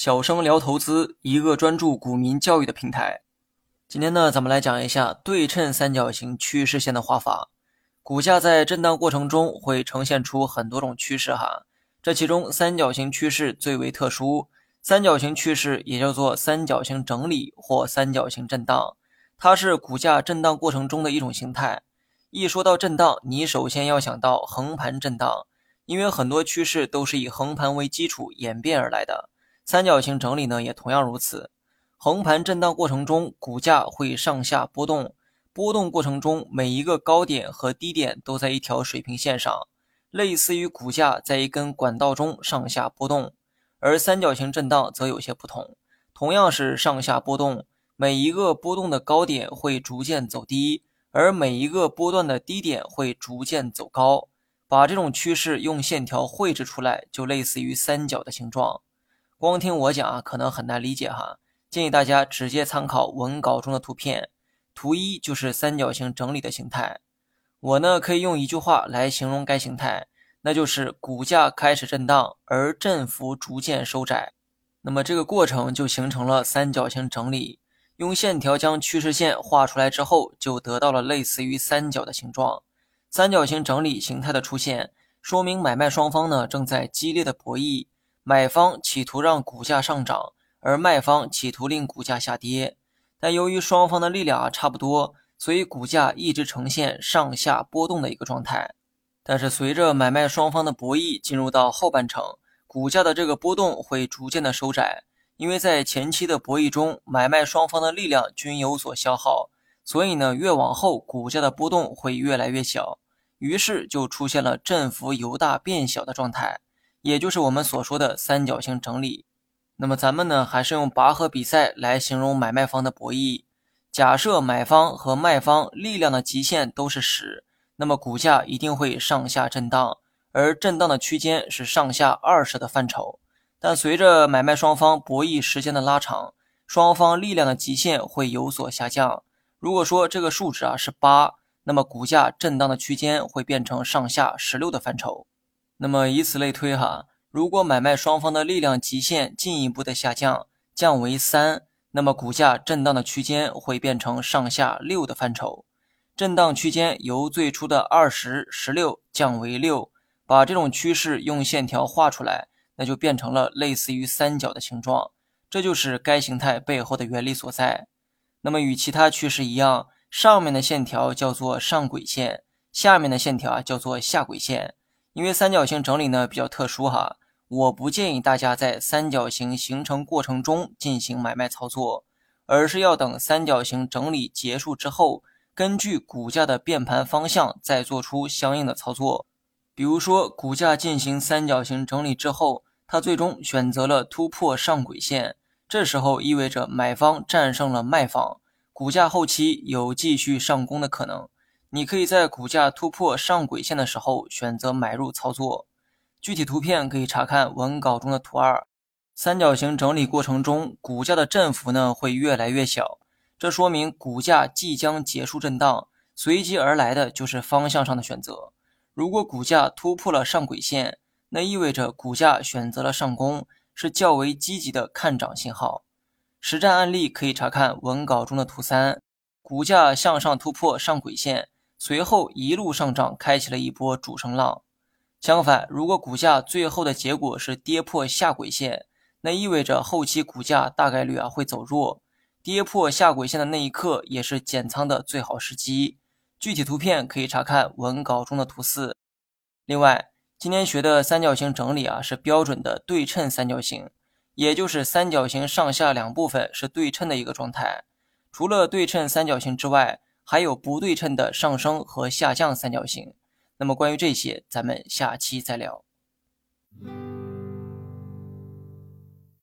小生聊投资，一个专注股民教育的平台。今天呢，咱们来讲一下对称三角形趋势线的画法。股价在震荡过程中会呈现出很多种趋势哈，这其中三角形趋势最为特殊。三角形趋势也叫做三角形整理或三角形震荡，它是股价震荡过程中的一种形态。一说到震荡，你首先要想到横盘震荡，因为很多趋势都是以横盘为基础演变而来的。三角形整理呢，也同样如此。横盘震荡过程中，股价会上下波动，波动过程中每一个高点和低点都在一条水平线上，类似于股价在一根管道中上下波动。而三角形震荡则有些不同，同样是上下波动，每一个波动的高点会逐渐走低，而每一个波段的低点会逐渐走高。把这种趋势用线条绘制出来，就类似于三角的形状。光听我讲啊，可能很难理解哈。建议大家直接参考文稿中的图片，图一就是三角形整理的形态。我呢可以用一句话来形容该形态，那就是股价开始震荡，而振幅逐渐收窄。那么这个过程就形成了三角形整理。用线条将趋势线画出来之后，就得到了类似于三角的形状。三角形整理形态的出现，说明买卖双方呢正在激烈的博弈。买方企图让股价上涨，而卖方企图令股价下跌。但由于双方的力量啊差不多，所以股价一直呈现上下波动的一个状态。但是随着买卖双方的博弈进入到后半程，股价的这个波动会逐渐的收窄。因为在前期的博弈中，买卖双方的力量均有所消耗，所以呢越往后股价的波动会越来越小，于是就出现了振幅由大变小的状态。也就是我们所说的三角形整理。那么咱们呢，还是用拔河比赛来形容买卖方的博弈。假设买方和卖方力量的极限都是十，那么股价一定会上下震荡，而震荡的区间是上下二十的范畴。但随着买卖双方博弈时间的拉长，双方力量的极限会有所下降。如果说这个数值啊是八，那么股价震荡的区间会变成上下十六的范畴。那么以此类推哈，如果买卖双方的力量极限进一步的下降，降为三，那么股价震荡的区间会变成上下六的范畴。震荡区间由最初的二十、十六降为六，把这种趋势用线条画出来，那就变成了类似于三角的形状。这就是该形态背后的原理所在。那么与其他趋势一样，上面的线条叫做上轨线，下面的线条啊叫做下轨线。因为三角形整理呢比较特殊哈，我不建议大家在三角形形成过程中进行买卖操作，而是要等三角形整理结束之后，根据股价的变盘方向再做出相应的操作。比如说，股价进行三角形整理之后，它最终选择了突破上轨线，这时候意味着买方战胜了卖方，股价后期有继续上攻的可能。你可以在股价突破上轨线的时候选择买入操作。具体图片可以查看文稿中的图二。三角形整理过程中，股价的振幅呢会越来越小，这说明股价即将结束震荡，随即而来的就是方向上的选择。如果股价突破了上轨线，那意味着股价选择了上攻，是较为积极的看涨信号。实战案例可以查看文稿中的图三，股价向上突破上轨线。随后一路上涨，开启了一波主升浪。相反，如果股价最后的结果是跌破下轨线，那意味着后期股价大概率啊会走弱。跌破下轨线的那一刻，也是减仓的最好时机。具体图片可以查看文稿中的图四。另外，今天学的三角形整理啊，是标准的对称三角形，也就是三角形上下两部分是对称的一个状态。除了对称三角形之外，还有不对称的上升和下降三角形，那么关于这些，咱们下期再聊。